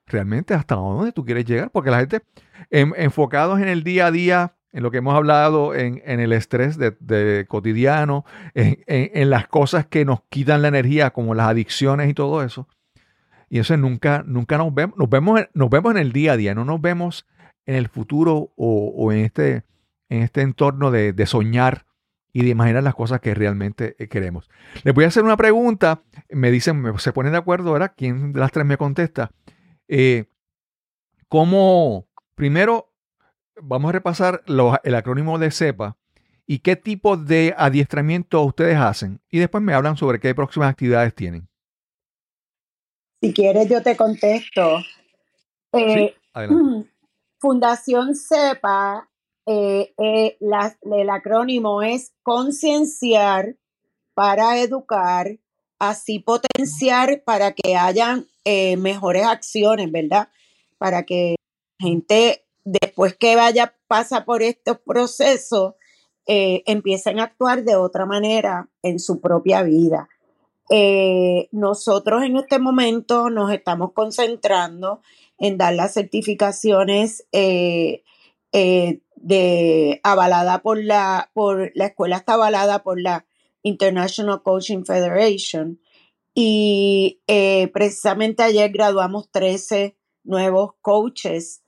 realmente hasta dónde tú quieres llegar, porque la gente enfocados en el día a día, en lo que hemos hablado, en, el estrés de, cotidiano, en, las cosas que nos quitan la energía, como las adicciones y todo eso. Y eso nunca, nunca nos vemos, nos vemos, nos vemos en el día a día, no nos vemos en el futuro o, en, este, en este entorno de, soñar y de imaginar las cosas que realmente eh, queremos. Les voy a hacer una pregunta, me dicen, se ponen de acuerdo, ¿verdad? ¿Quién de las tres me contesta? Eh, ¿Cómo, primero, vamos a repasar el acrónimo de CEPA y qué tipo de adiestramiento ustedes hacen. Y después me hablan sobre qué próximas actividades tienen. Si quieres, yo te contesto. Eh, Fundación CEPA, eh, eh, el acrónimo es concienciar para educar, así potenciar para que hayan mejores acciones, ¿verdad? Para que gente después que vaya, pasa por estos procesos, eh, empiecen a actuar de otra manera en su propia vida. Eh, nosotros en este momento nos estamos concentrando en dar las certificaciones eh, de avalada por la, por la escuela está avalada por la International Coaching Federation y precisamente ayer graduamos 13 nuevos coaches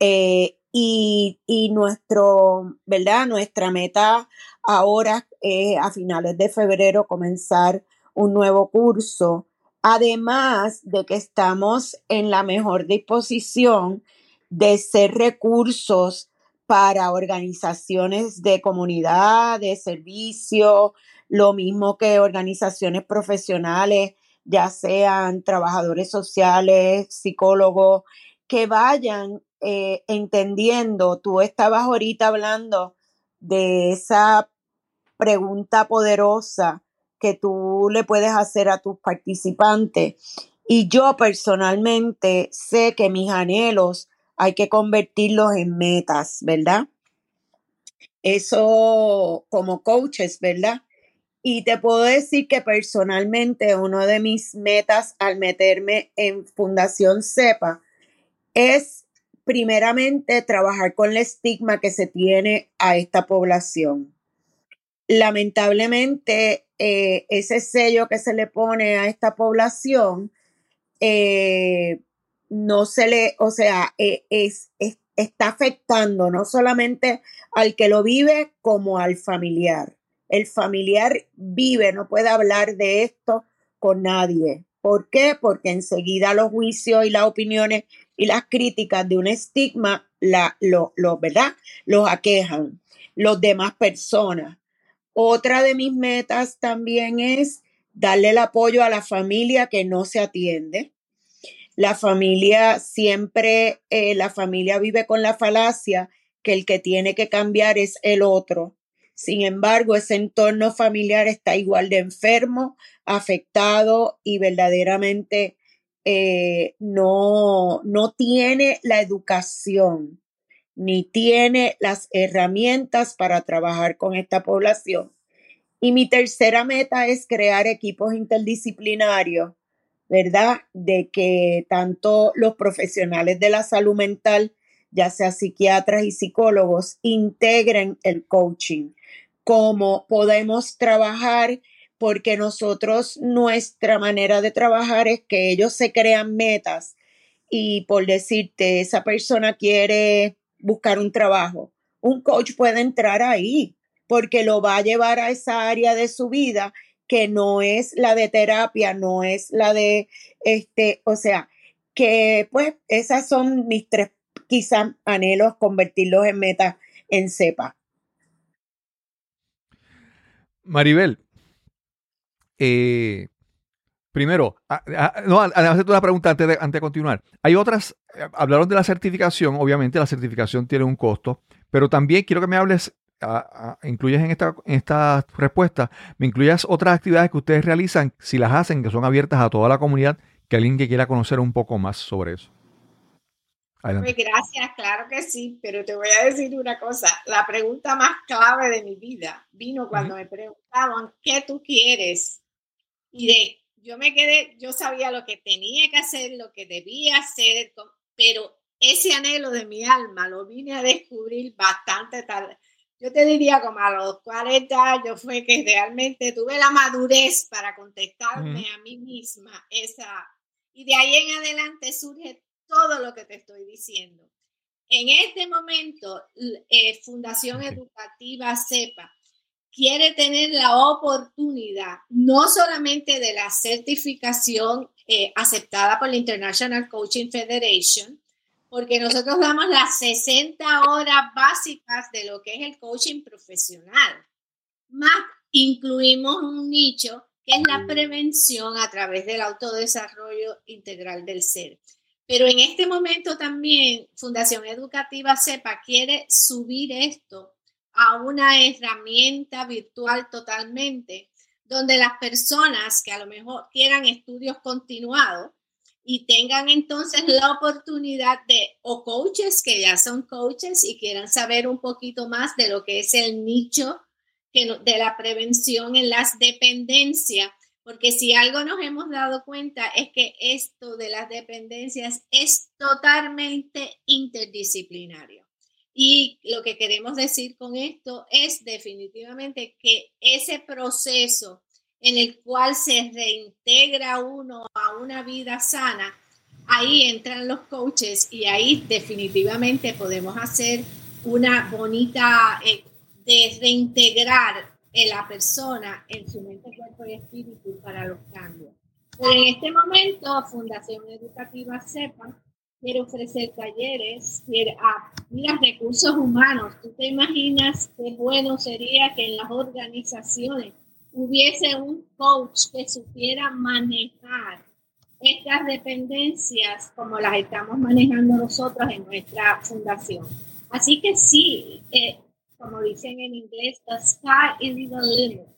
eh, y, nuestro, ¿verdad? Nuestra meta ahora es a finales de febrero comenzar un nuevo curso. Además de que estamos en la mejor disposición de ser recursos para organizaciones de comunidad, de servicio, lo mismo que organizaciones profesionales, ya sean trabajadores sociales, psicólogos, que vayan eh, entendiendo, tú estabas ahorita hablando de esa pregunta poderosa que tú le puedes hacer a tus participantes. Y yo personalmente sé que mis anhelos hay que convertirlos en metas, ¿verdad? Eso como coaches, ¿verdad? Y te puedo decir que personalmente uno de mis metas al meterme en Fundación CEPA es primeramente trabajar con el estigma que se tiene a esta población. Lamentablemente, eh, ese sello que se le pone a esta población eh, no se le, o sea, eh, es, está afectando no solamente al que lo vive como al familiar. El familiar vive, no puede hablar de esto con nadie. ¿Por qué? Porque enseguida los juicios y las opiniones y las críticas de un estigma la, lo, ¿verdad? los aquejan. Los demás personas. Otra de mis metas también es darle el apoyo a la familia que no se atiende. La familia siempre, eh, la familia vive con la falacia que el que tiene que cambiar es el otro. Sin embargo, ese entorno familiar está igual de enfermo, afectado y verdaderamente eh, no, no tiene la educación ni tiene las herramientas para trabajar con esta población. Y mi tercera meta es crear equipos interdisciplinarios, ¿verdad? De que tanto los profesionales de la salud mental, ya sea psiquiatras y psicólogos, integren el coaching, cómo podemos trabajar, porque nosotros, nuestra manera de trabajar es que ellos se crean metas y por decirte, esa persona quiere buscar un trabajo. Un coach puede entrar ahí porque lo va a llevar a esa área de su vida que no es la de terapia, no es la de, este, o sea, que pues esas son mis tres quizás anhelos, convertirlos en metas en cepa. Maribel, eh, Primero, no, hacerte una pregunta antes de, antes de continuar. Hay otras, eh, hablaron de la certificación, obviamente la certificación tiene un costo, pero también quiero que me hables, incluyes en esta, en esta respuesta, me incluyas otras actividades que ustedes realizan, si las hacen, que son abiertas a toda la comunidad, que alguien que quiera conocer un poco más sobre eso. Pues gracias, claro que sí, pero te voy a decir una cosa, la pregunta más clave de mi vida vino cuando me preguntaban, ¿qué tú quieres? Y de yo me quedé, yo sabía lo que tenía que hacer, lo que debía hacer, pero ese anhelo de mi alma lo vine a descubrir bastante tarde. Yo te diría como a los 40 años fue que realmente tuve la madurez para contestarme a mí misma esa. Y de ahí en adelante surge todo lo que te estoy diciendo. En este momento, eh, Fundación Educativa CEPA quiere tener la oportunidad no solamente de la certificación eh, aceptada por la International Coaching Federation, porque nosotros damos las 60 horas básicas de lo que es el coaching profesional, más incluimos un nicho que es la prevención a través del autodesarrollo integral del ser. Pero en este momento también Fundación Educativa CEPA quiere subir esto a una herramienta virtual totalmente, donde las personas que a lo mejor quieran estudios continuados y tengan entonces la oportunidad de, o coaches que ya son coaches y quieran saber un poquito más de lo que es el nicho de la prevención en las dependencias, porque si algo nos hemos dado cuenta es que esto de las dependencias es totalmente interdisciplinario. Y lo que queremos decir con esto es definitivamente que ese proceso en el cual se reintegra uno a una vida sana, ahí entran los coaches y ahí definitivamente podemos hacer una bonita eh, de reintegrar a la persona en su mente, cuerpo y espíritu para los cambios. en este momento, Fundación Educativa SEPA quiere ofrecer talleres, ah, mira, recursos humanos. ¿Tú te imaginas qué bueno sería que en las organizaciones hubiese un coach que supiera manejar estas dependencias como las estamos manejando nosotros en nuestra fundación? Así que sí, eh, como dicen en inglés, the sky is the limit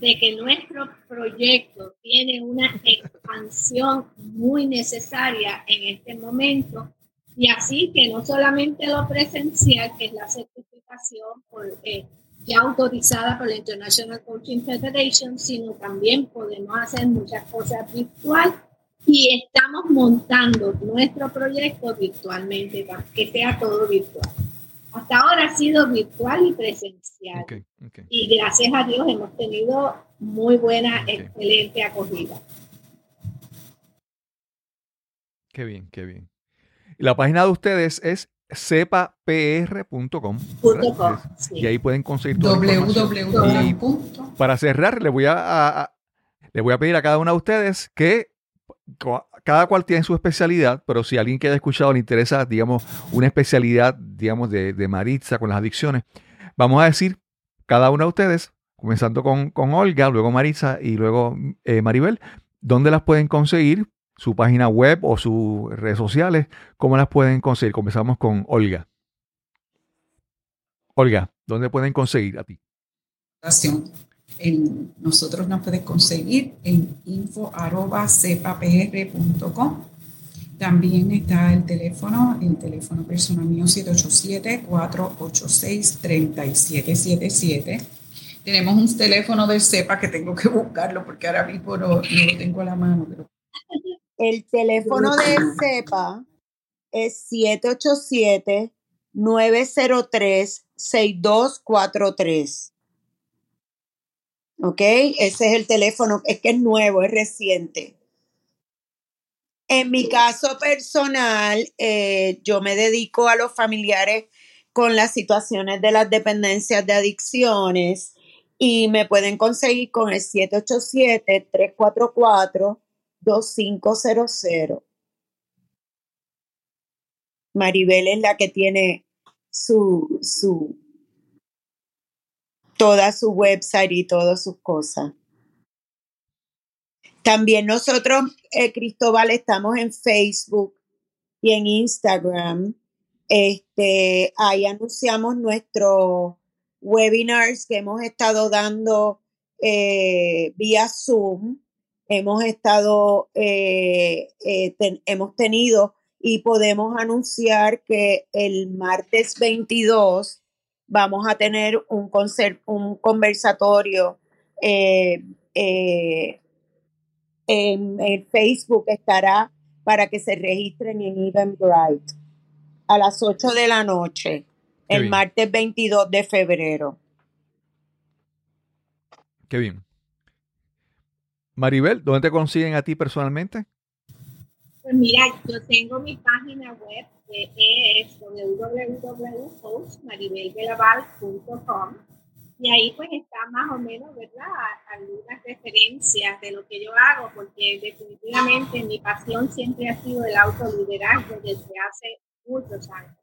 de que nuestro proyecto tiene una expansión muy necesaria en este momento y así que no solamente lo presencial, que es la certificación por, eh, ya autorizada por la International Coaching Federation, sino también podemos hacer muchas cosas virtual y estamos montando nuestro proyecto virtualmente, que sea todo virtual. Hasta ahora ha sido virtual y presencial. Ok, ok. Y gracias a Dios hemos tenido muy buena, excelente acogida. Qué bien, qué bien. Y la página de ustedes es cepapr.com. Punto com, sí. Y ahí pueden conseguir www. Para cerrar, le voy a, a- a- le voy a pedir a cada una de ustedes que cada cual tiene su especialidad, pero si alguien que haya escuchado le interesa, digamos, una especialidad, digamos, de, de Maritza con las adicciones, vamos a decir cada una de ustedes, comenzando con, con Olga, luego Maritza y luego eh, Maribel, dónde las pueden conseguir, su página web o sus redes sociales, cómo las pueden conseguir. Comenzamos con Olga. Olga, ¿dónde pueden conseguir a ti? En- nosotros nos puedes conseguir en info.cepapr.com. También está el teléfono, el teléfono personal mío 787-486-3777. Tenemos un teléfono de CEPA que tengo que buscarlo porque ahora mismo no, lo tengo a la mano. El teléfono de CEPA es 787-903-6243. ¿Ok? Ese es el teléfono, es que es nuevo, es reciente. En mi caso personal, eh, yo me dedico a los familiares con las situaciones de las dependencias de adicciones y me pueden conseguir con el 787-344-2500. Maribel es la que tiene su, su, toda su website y todas sus cosas. También nosotros, eh, Cristóbal, estamos en Facebook y en Instagram. Este, ahí anunciamos nuestros webinars que hemos estado dando eh, vía Zoom. Hemos estado, eh, eh, ten- hemos tenido y podemos anunciar que el martes 22 vamos a tener un, concer- un conversatorio eh, eh, en, en Facebook estará para que se registren en Eventbrite a las 8 de la noche, Qué el bien. martes 22 de febrero. Qué bien. Maribel, ¿dónde te consiguen a ti personalmente? Pues mira, yo tengo mi página web que es www.maribelvelaval.com y ahí pues está más o menos, ¿verdad? Algunas referencias de lo que yo hago, porque definitivamente mi pasión siempre ha sido el autoliderazgo desde hace muchos años.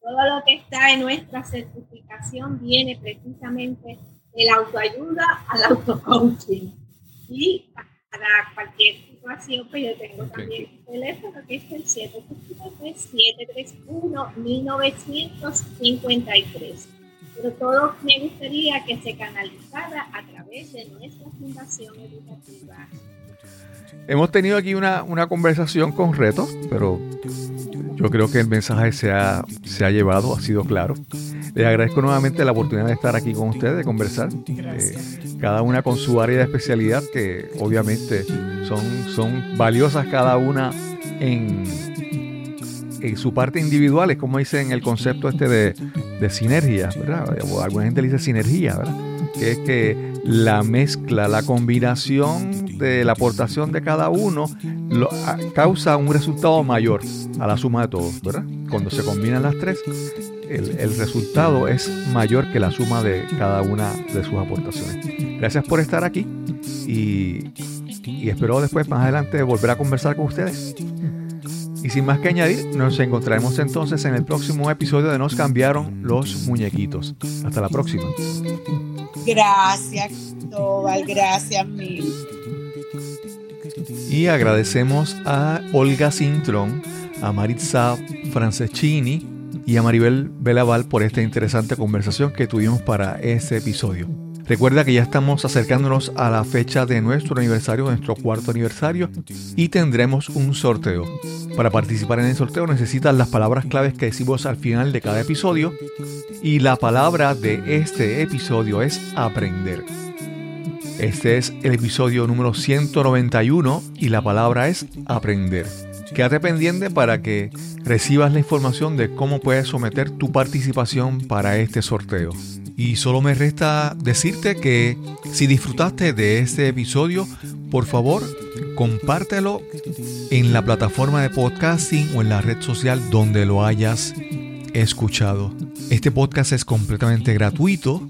Todo lo que está en nuestra certificación viene precisamente de la autoayuda al autocoaching. Y para cualquier situación, pues yo tengo también un teléfono que es el 787-331-1953. Pero todo me gustaría que se canalizara a través de nuestra fundación educativa. Hemos tenido aquí una, una conversación con retos, pero yo creo que el mensaje se ha, se ha llevado, ha sido claro. Les agradezco nuevamente la oportunidad de estar aquí con ustedes, de conversar. Cada una con su área de especialidad, que obviamente son, son valiosas cada una en, en su parte individual. Es como dicen el concepto este de, de sinergia, ¿verdad? O alguna gente le dice sinergia, ¿verdad? Que que la mezcla, la combinación de la aportación de cada uno causa un resultado mayor a la suma de todos, ¿verdad? Cuando se combinan las tres, el, el resultado es mayor que la suma de cada una de sus aportaciones. Gracias por estar aquí y, y espero después, más adelante, volver a conversar con ustedes. Y sin más que añadir, nos encontraremos entonces en el próximo episodio de Nos cambiaron los muñequitos. Hasta la próxima. Gracias, Cristóbal, gracias mil. Y agradecemos a Olga Cintrón, a Maritza Franceschini y a Maribel Belaval por esta interesante conversación que tuvimos para este episodio. Recuerda que ya estamos acercándonos a la fecha de nuestro aniversario, nuestro cuarto aniversario, y tendremos un sorteo. Para participar en el sorteo necesitas las palabras claves que decimos al final de cada episodio, y la palabra de este episodio es aprender. Este es el episodio número 191 y la palabra es aprender. Quédate pendiente para que recibas la información de cómo puedes someter tu participación para este sorteo. Y solo me resta decirte que si disfrutaste de este episodio, por favor, compártelo en la plataforma de podcasting o en la red social donde lo hayas escuchado. Este podcast es completamente gratuito.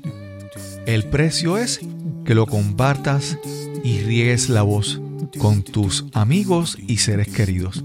El precio es que lo compartas y riegues la voz con tus amigos y seres queridos.